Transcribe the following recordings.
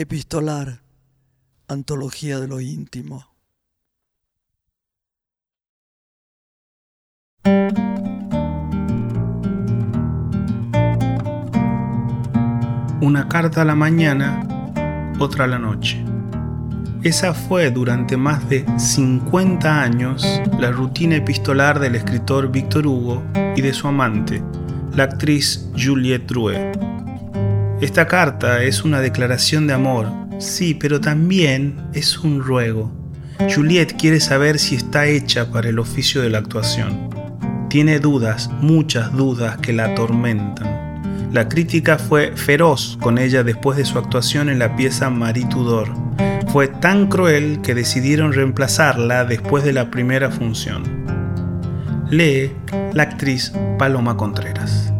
Epistolar, Antología de lo íntimo. Una carta a la mañana, otra a la noche. Esa fue durante más de 50 años la rutina epistolar del escritor Víctor Hugo y de su amante, la actriz Juliette Drouet. Esta carta es una declaración de amor, sí, pero también es un ruego. Juliette quiere saber si está hecha para el oficio de la actuación. Tiene dudas, muchas dudas que la atormentan. La crítica fue feroz con ella después de su actuación en la pieza Marie Tudor. Fue tan cruel que decidieron reemplazarla después de la primera función. Lee la actriz Paloma Contreras.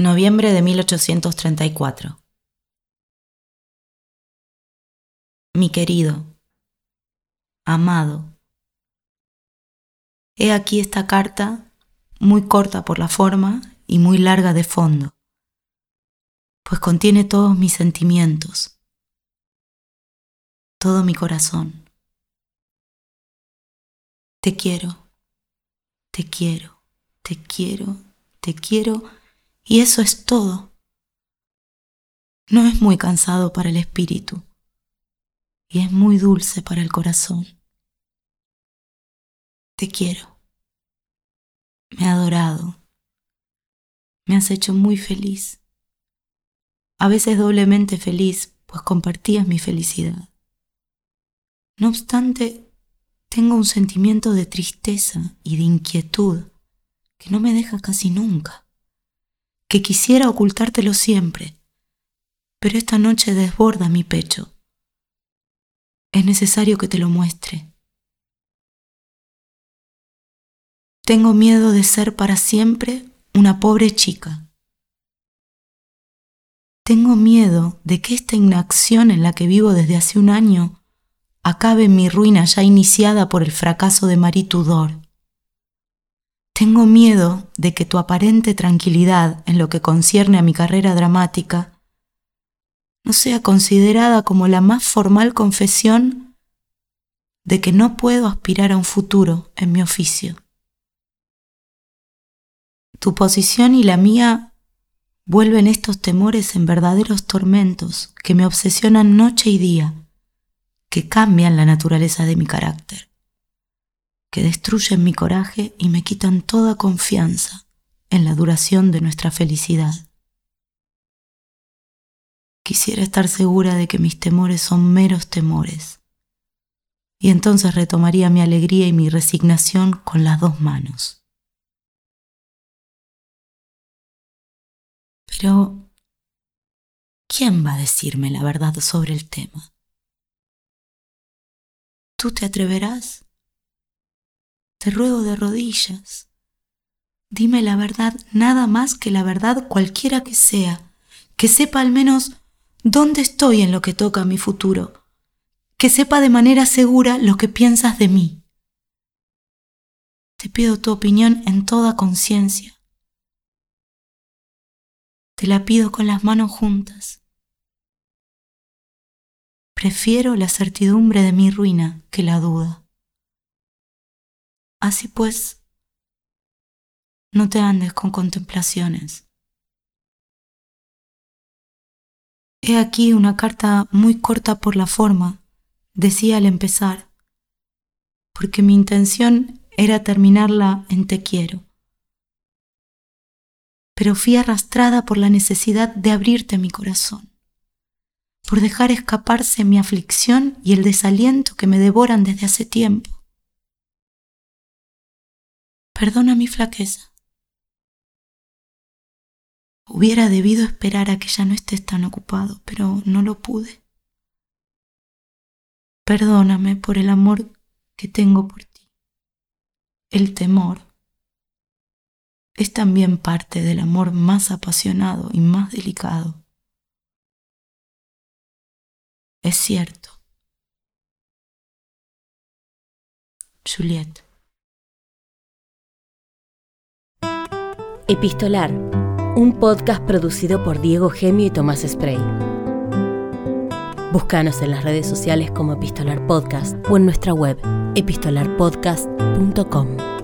Noviembre de 1834. Mi querido, amado, he aquí esta carta, muy corta por la forma y muy larga de fondo, pues contiene todos mis sentimientos, todo mi corazón. Te quiero, te quiero, te quiero, te quiero y eso es todo. No es muy cansado para el espíritu y es muy dulce para el corazón. Te quiero. Me ha adorado. Me has hecho muy feliz. A veces doblemente feliz, pues compartías mi felicidad. No obstante, tengo un sentimiento de tristeza y de inquietud que no me deja casi nunca que quisiera ocultártelo siempre, pero esta noche desborda mi pecho. Es necesario que te lo muestre. Tengo miedo de ser para siempre una pobre chica. Tengo miedo de que esta inacción en la que vivo desde hace un año acabe en mi ruina ya iniciada por el fracaso de Marie Tudor. Tengo miedo de que tu aparente tranquilidad en lo que concierne a mi carrera dramática no sea considerada como la más formal confesión de que no puedo aspirar a un futuro en mi oficio. Tu posición y la mía vuelven estos temores en verdaderos tormentos que me obsesionan noche y día, que cambian la naturaleza de mi carácter que destruyen mi coraje y me quitan toda confianza en la duración de nuestra felicidad. Quisiera estar segura de que mis temores son meros temores, y entonces retomaría mi alegría y mi resignación con las dos manos. Pero, ¿quién va a decirme la verdad sobre el tema? ¿Tú te atreverás? Te ruego de rodillas. Dime la verdad, nada más que la verdad cualquiera que sea, que sepa al menos dónde estoy en lo que toca a mi futuro, que sepa de manera segura lo que piensas de mí. Te pido tu opinión en toda conciencia. Te la pido con las manos juntas. Prefiero la certidumbre de mi ruina que la duda. Así pues, no te andes con contemplaciones. He aquí una carta muy corta por la forma, decía al empezar, porque mi intención era terminarla en te quiero. Pero fui arrastrada por la necesidad de abrirte mi corazón, por dejar escaparse mi aflicción y el desaliento que me devoran desde hace tiempo. Perdona mi flaqueza. Hubiera debido esperar a que ya no estés tan ocupado, pero no lo pude. Perdóname por el amor que tengo por ti. El temor es también parte del amor más apasionado y más delicado. Es cierto. Juliette. Epistolar, un podcast producido por Diego Gemio y Tomás Spray. Búscanos en las redes sociales como Epistolar Podcast o en nuestra web epistolarpodcast.com.